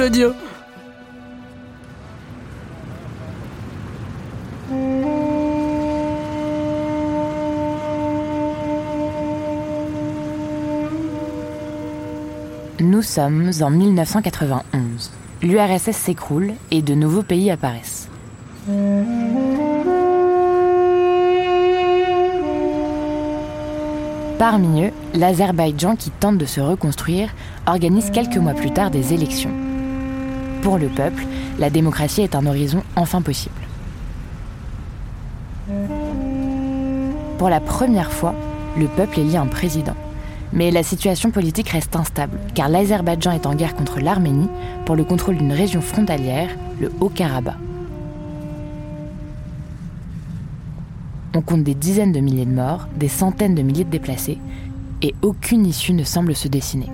Audio. Nous sommes en 1991. L'URSS s'écroule et de nouveaux pays apparaissent. Parmi eux, l'Azerbaïdjan qui tente de se reconstruire organise quelques mois plus tard des élections. Pour le peuple, la démocratie est un horizon enfin possible. Pour la première fois, le peuple élit un président. Mais la situation politique reste instable, car l'Azerbaïdjan est en guerre contre l'Arménie pour le contrôle d'une région frontalière, le Haut-Karabakh. On compte des dizaines de milliers de morts, des centaines de milliers de déplacés, et aucune issue ne semble se dessiner.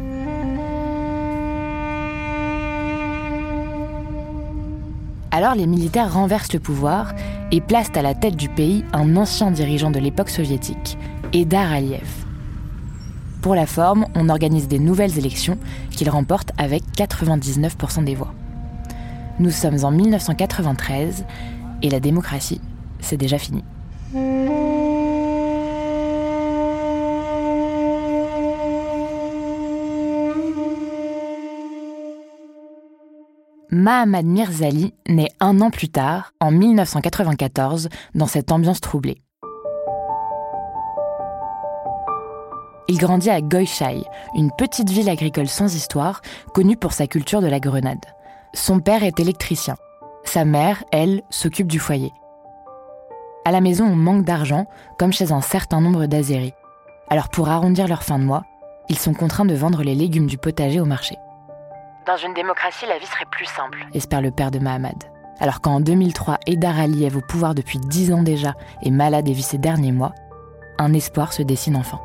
Alors les militaires renversent le pouvoir et placent à la tête du pays un ancien dirigeant de l'époque soviétique, Edar Aliyev. Pour la forme, on organise des nouvelles élections qu'il remporte avec 99% des voix. Nous sommes en 1993 et la démocratie, c'est déjà fini. Mahamad Mirzali naît un an plus tard, en 1994, dans cette ambiance troublée. Il grandit à Goychai, une petite ville agricole sans histoire, connue pour sa culture de la grenade. Son père est électricien. Sa mère, elle, s'occupe du foyer. À la maison, on manque d'argent, comme chez un certain nombre d'Azéris. Alors pour arrondir leur fin de mois, ils sont contraints de vendre les légumes du potager au marché. Dans une démocratie, la vie serait plus simple, espère le père de Mahamad. Alors qu'en 2003, Edar Aliyev, au pouvoir depuis 10 ans déjà, est malade et vit ses derniers mois, un espoir se dessine enfin.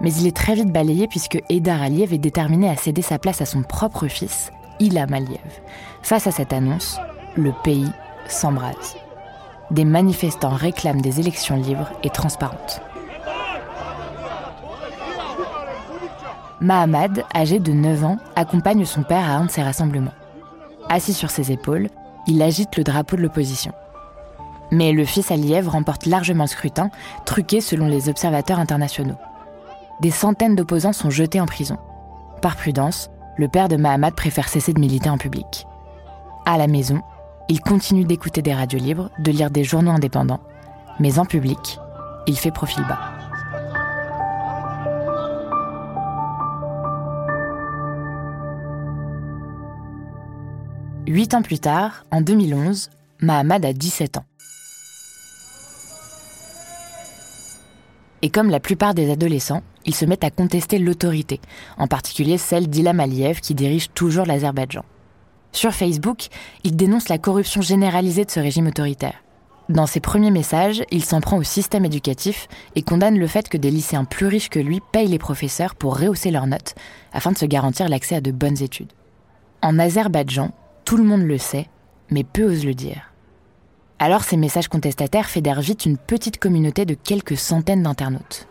Mais il est très vite balayé puisque Edar Aliyev est déterminé à céder sa place à son propre fils, Ilham Aliyev. Face à cette annonce, le pays s'embrase. Des manifestants réclament des élections libres et transparentes. Mahamad, âgé de 9 ans, accompagne son père à un de ces rassemblements. Assis sur ses épaules, il agite le drapeau de l'opposition. Mais le fils Aliyev remporte largement le scrutin, truqué selon les observateurs internationaux. Des centaines d'opposants sont jetés en prison. Par prudence, le père de Mahamad préfère cesser de militer en public. À la maison, il continue d'écouter des radios libres, de lire des journaux indépendants, mais en public, il fait profil bas. Huit ans plus tard, en 2011, Mahamad a 17 ans. Et comme la plupart des adolescents, ils se mettent à contester l'autorité, en particulier celle d'Ilham Aliyev qui dirige toujours l'Azerbaïdjan. Sur Facebook, il dénonce la corruption généralisée de ce régime autoritaire. Dans ses premiers messages, il s'en prend au système éducatif et condamne le fait que des lycéens plus riches que lui payent les professeurs pour rehausser leurs notes afin de se garantir l'accès à de bonnes études. En Azerbaïdjan, tout le monde le sait, mais peu osent le dire. Alors ces messages contestataires fédèrent vite une petite communauté de quelques centaines d'internautes.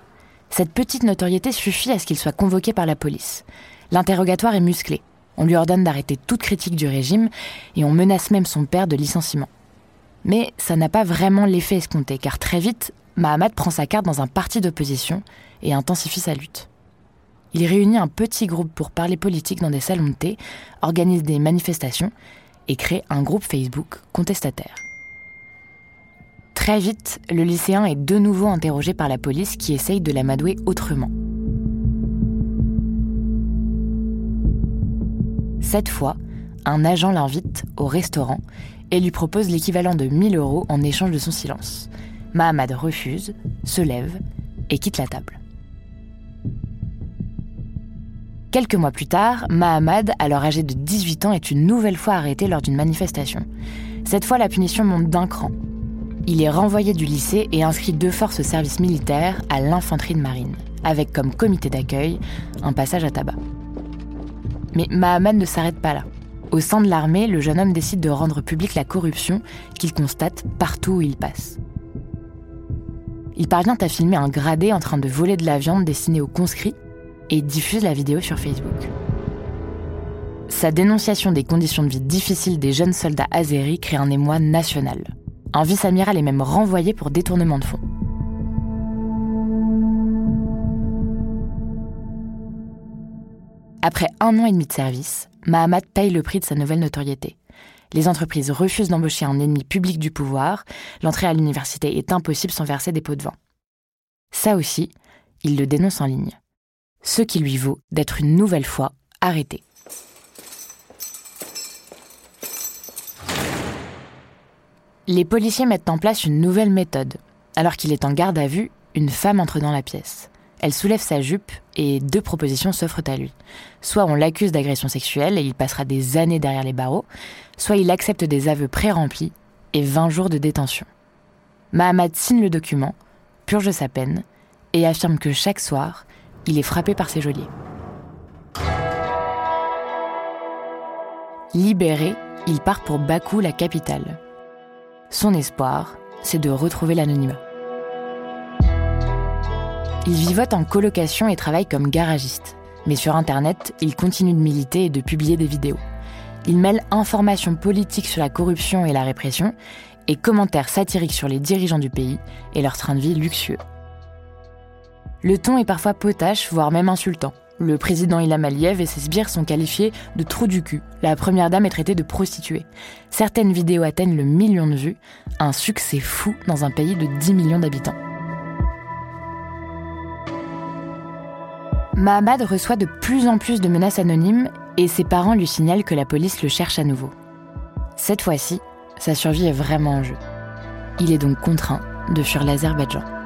Cette petite notoriété suffit à ce qu'il soit convoqué par la police. L'interrogatoire est musclé. On lui ordonne d'arrêter toute critique du régime et on menace même son père de licenciement. Mais ça n'a pas vraiment l'effet escompté, car très vite, Mahamad prend sa carte dans un parti d'opposition et intensifie sa lutte. Il réunit un petit groupe pour parler politique dans des salons de thé, organise des manifestations et crée un groupe Facebook contestataire. Très vite, le lycéen est de nouveau interrogé par la police qui essaye de l'amadouer autrement. Cette fois, un agent l'invite au restaurant et lui propose l'équivalent de 1000 euros en échange de son silence. Mahamad refuse, se lève et quitte la table. Quelques mois plus tard, Mahamad, alors âgé de 18 ans, est une nouvelle fois arrêté lors d'une manifestation. Cette fois, la punition monte d'un cran. Il est renvoyé du lycée et inscrit de force au service militaire à l'infanterie de marine, avec comme comité d'accueil un passage à tabac. Mais Mahamad ne s'arrête pas là. Au sein de l'armée, le jeune homme décide de rendre publique la corruption qu'il constate partout où il passe. Il parvient à filmer un gradé en train de voler de la viande destinée aux conscrits et diffuse la vidéo sur Facebook. Sa dénonciation des conditions de vie difficiles des jeunes soldats azéris crée un émoi national. Un vice-amiral est même renvoyé pour détournement de fonds. Après un an et demi de service, Mahamat paye le prix de sa nouvelle notoriété. Les entreprises refusent d'embaucher un ennemi public du pouvoir, l'entrée à l'université est impossible sans verser des pots de vin. Ça aussi, il le dénonce en ligne ce qui lui vaut d'être une nouvelle fois arrêté. Les policiers mettent en place une nouvelle méthode. Alors qu'il est en garde à vue, une femme entre dans la pièce. Elle soulève sa jupe et deux propositions s'offrent à lui. Soit on l'accuse d'agression sexuelle et il passera des années derrière les barreaux, soit il accepte des aveux pré-remplis et 20 jours de détention. Mahamad signe le document, purge sa peine et affirme que chaque soir, il est frappé par ses geôliers. Libéré, il part pour Bakou, la capitale. Son espoir, c'est de retrouver l'anonymat. Il vivote en colocation et travaille comme garagiste. Mais sur Internet, il continue de militer et de publier des vidéos. Il mêle informations politiques sur la corruption et la répression et commentaires satiriques sur les dirigeants du pays et leur train de vie luxueux. Le ton est parfois potache, voire même insultant. Le président Ilham Aliyev et ses sbires sont qualifiés de trous du cul. La première dame est traitée de prostituée. Certaines vidéos atteignent le million de vues, un succès fou dans un pays de 10 millions d'habitants. Mahamad reçoit de plus en plus de menaces anonymes et ses parents lui signalent que la police le cherche à nouveau. Cette fois-ci, sa survie est vraiment en jeu. Il est donc contraint de fuir l'Azerbaïdjan.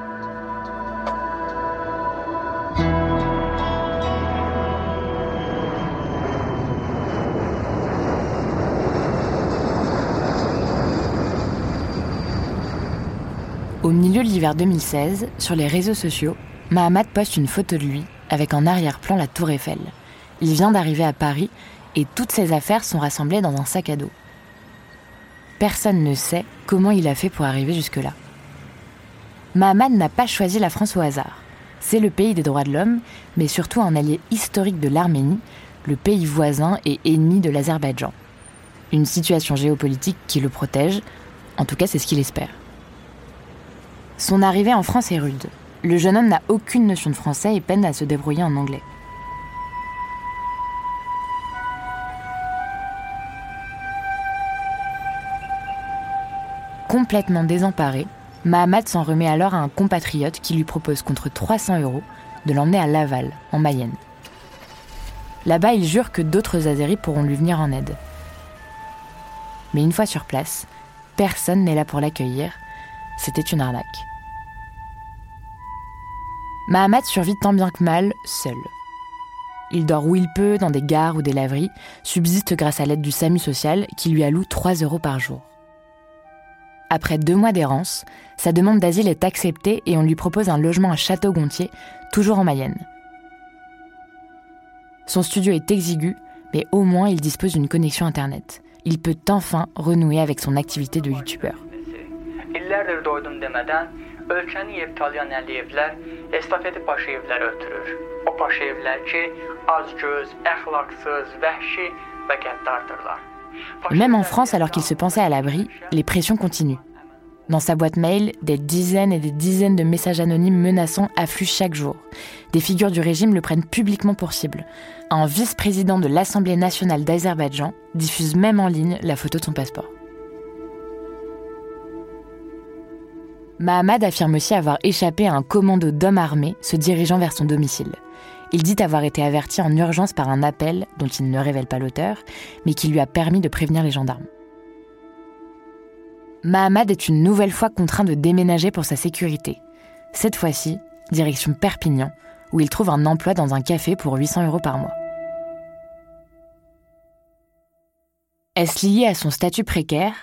Au milieu de l'hiver 2016, sur les réseaux sociaux, Mahamat poste une photo de lui avec en arrière-plan la tour Eiffel. Il vient d'arriver à Paris et toutes ses affaires sont rassemblées dans un sac à dos. Personne ne sait comment il a fait pour arriver jusque-là. Mahamat n'a pas choisi la France au hasard. C'est le pays des droits de l'homme, mais surtout un allié historique de l'Arménie, le pays voisin et ennemi de l'Azerbaïdjan. Une situation géopolitique qui le protège, en tout cas c'est ce qu'il espère. Son arrivée en France est rude. Le jeune homme n'a aucune notion de français et peine à se débrouiller en anglais. Complètement désemparé, Mahamad s'en remet alors à un compatriote qui lui propose contre 300 euros de l'emmener à Laval, en Mayenne. Là-bas, il jure que d'autres Azéris pourront lui venir en aide. Mais une fois sur place, personne n'est là pour l'accueillir. C'était une arnaque. Mahamat survit tant bien que mal, seul. Il dort où il peut, dans des gares ou des laveries, subsiste grâce à l'aide du SAMU social qui lui alloue 3 euros par jour. Après deux mois d'errance, sa demande d'asile est acceptée et on lui propose un logement à Château-Gontier, toujours en Mayenne. Son studio est exigu, mais au moins il dispose d'une connexion Internet. Il peut enfin renouer avec son activité de youtubeur. Ölkəni Eftaliyan Əliyevlər estafeti Paşayevlərə ötürür. O Paşayevlər ki, azgöz, əxlaqsız, vəhşi və qəddardırlar. Même en France, alors qu'il se pensait à l'abri, les pressions continuent. Dans sa boîte mail, des dizaines et des dizaines de messages anonymes menaçants affluent chaque jour. Des figures du régime le prennent publiquement pour cible. Un vice-président de l'Assemblée nationale d'Azerbaïdjan diffuse même en ligne la photo de son passeport. Mahamad affirme aussi avoir échappé à un commando d'hommes armés se dirigeant vers son domicile. Il dit avoir été averti en urgence par un appel dont il ne révèle pas l'auteur, mais qui lui a permis de prévenir les gendarmes. Mahamad est une nouvelle fois contraint de déménager pour sa sécurité. Cette fois-ci, direction Perpignan, où il trouve un emploi dans un café pour 800 euros par mois. Est-ce lié à son statut précaire?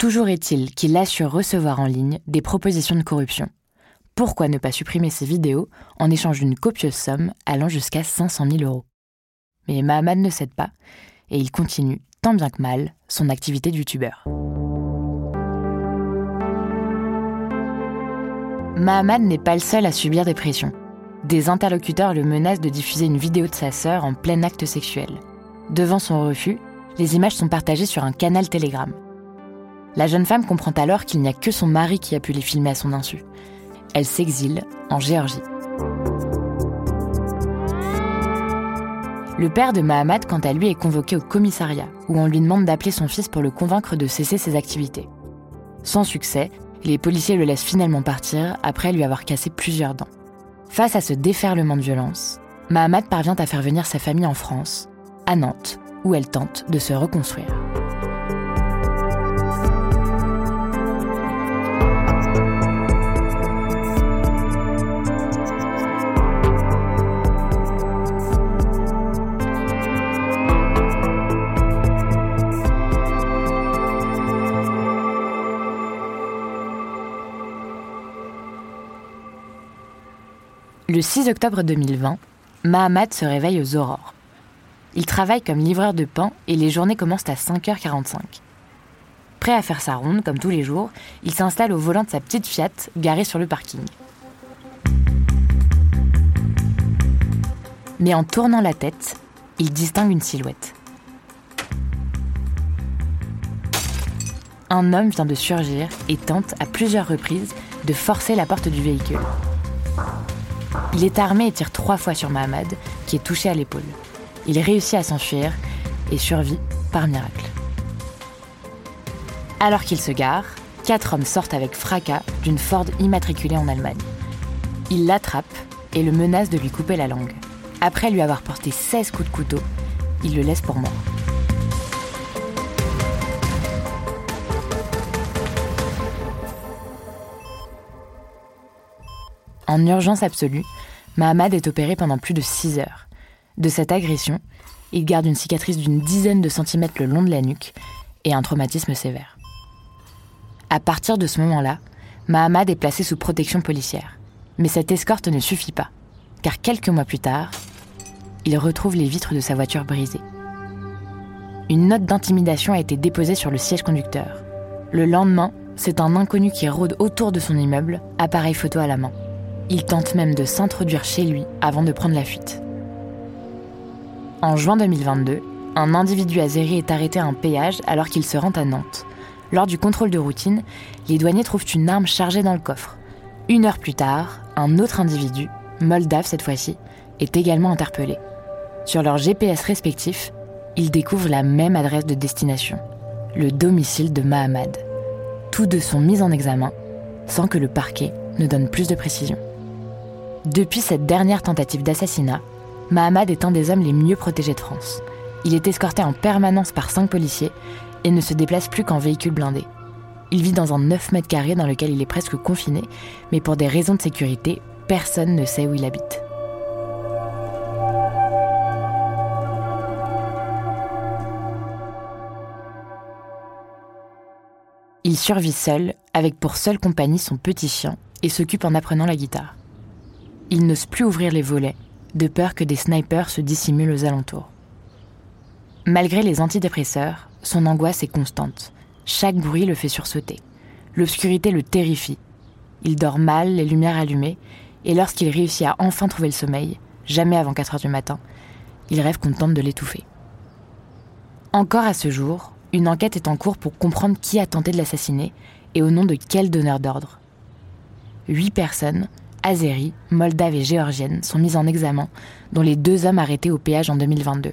Toujours est-il qu'il assure recevoir en ligne des propositions de corruption. Pourquoi ne pas supprimer ses vidéos en échange d'une copieuse somme allant jusqu'à 500 000 euros? Mais Mahamad ne cède pas et il continue, tant bien que mal, son activité de youtubeur. Mahamad n'est pas le seul à subir des pressions. Des interlocuteurs le menacent de diffuser une vidéo de sa sœur en plein acte sexuel. Devant son refus, les images sont partagées sur un canal Telegram. La jeune femme comprend alors qu'il n'y a que son mari qui a pu les filmer à son insu. Elle s'exile en Géorgie. Le père de Mahamad, quant à lui, est convoqué au commissariat, où on lui demande d'appeler son fils pour le convaincre de cesser ses activités. Sans succès, les policiers le laissent finalement partir après lui avoir cassé plusieurs dents. Face à ce déferlement de violence, Mahamad parvient à faire venir sa famille en France, à Nantes, où elle tente de se reconstruire. Le 6 octobre 2020, Mahamad se réveille aux aurores. Il travaille comme livreur de pain et les journées commencent à 5h45. Prêt à faire sa ronde, comme tous les jours, il s'installe au volant de sa petite Fiat garée sur le parking. Mais en tournant la tête, il distingue une silhouette. Un homme vient de surgir et tente à plusieurs reprises de forcer la porte du véhicule. Il est armé et tire trois fois sur Mahamad, qui est touché à l'épaule. Il réussit à s'enfuir et survit par miracle. Alors qu'il se gare, quatre hommes sortent avec fracas d'une Ford immatriculée en Allemagne. Ils l'attrapent et le menacent de lui couper la langue. Après lui avoir porté 16 coups de couteau, ils le laissent pour mort. En urgence absolue, Mahamad est opéré pendant plus de 6 heures. De cette agression, il garde une cicatrice d'une dizaine de centimètres le long de la nuque et un traumatisme sévère. À partir de ce moment-là, Mahamad est placé sous protection policière. Mais cette escorte ne suffit pas, car quelques mois plus tard, il retrouve les vitres de sa voiture brisées. Une note d'intimidation a été déposée sur le siège conducteur. Le lendemain, c'est un inconnu qui rôde autour de son immeuble, appareil photo à la main. Il tente même de s'introduire chez lui avant de prendre la fuite. En juin 2022, un individu azéri est arrêté à un péage alors qu'il se rend à Nantes. Lors du contrôle de routine, les douaniers trouvent une arme chargée dans le coffre. Une heure plus tard, un autre individu, moldave cette fois-ci, est également interpellé. Sur leurs GPS respectifs, ils découvrent la même adresse de destination, le domicile de Mahamad. Tous deux sont mis en examen, sans que le parquet ne donne plus de précision. Depuis cette dernière tentative d'assassinat, Mahamad est un des hommes les mieux protégés de France. Il est escorté en permanence par cinq policiers et ne se déplace plus qu'en véhicule blindé. Il vit dans un 9 mètres carrés dans lequel il est presque confiné, mais pour des raisons de sécurité, personne ne sait où il habite. Il survit seul, avec pour seule compagnie son petit chien, et s'occupe en apprenant la guitare il n'ose plus ouvrir les volets, de peur que des snipers se dissimulent aux alentours. Malgré les antidépresseurs, son angoisse est constante. Chaque bruit le fait sursauter. L'obscurité le terrifie. Il dort mal, les lumières allumées, et lorsqu'il réussit à enfin trouver le sommeil, jamais avant 4 heures du matin, il rêve qu'on tente de l'étouffer. Encore à ce jour, une enquête est en cours pour comprendre qui a tenté de l'assassiner et au nom de quel donneur d'ordre. Huit personnes, Azérie, Moldave et Géorgienne sont mises en examen, dont les deux hommes arrêtés au péage en 2022.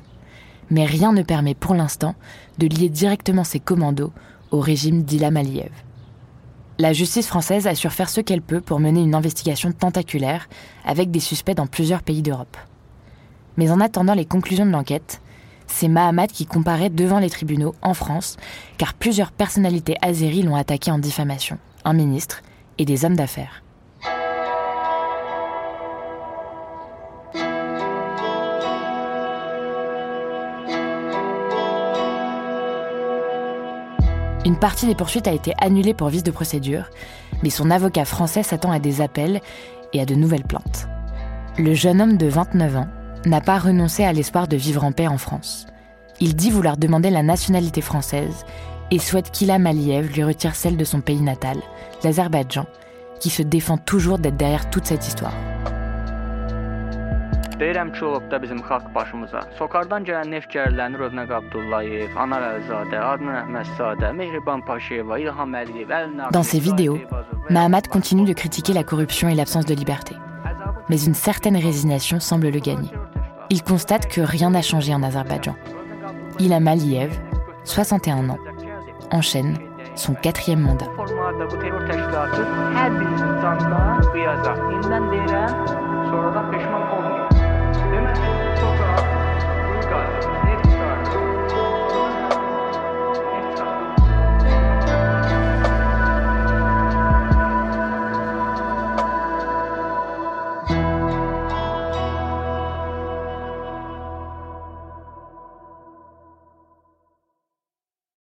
Mais rien ne permet pour l'instant de lier directement ces commandos au régime d'Ilham Aliyev. La justice française assure faire ce qu'elle peut pour mener une investigation tentaculaire avec des suspects dans plusieurs pays d'Europe. Mais en attendant les conclusions de l'enquête, C'est Mahamat qui comparaît devant les tribunaux en France, car plusieurs personnalités azéries l'ont attaqué en diffamation, un ministre et des hommes d'affaires. Une partie des poursuites a été annulée pour vice de procédure, mais son avocat français s'attend à des appels et à de nouvelles plaintes. Le jeune homme de 29 ans n'a pas renoncé à l'espoir de vivre en paix en France. Il dit vouloir demander la nationalité française et souhaite qu'Ilham Aliyev lui retire celle de son pays natal, l'Azerbaïdjan, qui se défend toujours d'être derrière toute cette histoire. Deyirəm ki, olub da bizim xalq başımıza. Sokardan gələn neft Rövnəq Abdullayev, Anar Əlzadə, Adnan Əhmədzadə, Mehriban Paşayeva, İlham Əliyev, Dans ses vidéos, Mahamat continue de critiquer la corruption et l'absence de liberté. Mais une certaine résignation semble le gagner. Il constate que rien n'a changé en Azerbaïdjan. Ilham Aliyev, 61 ans, enchaîne son quatrième mandat. women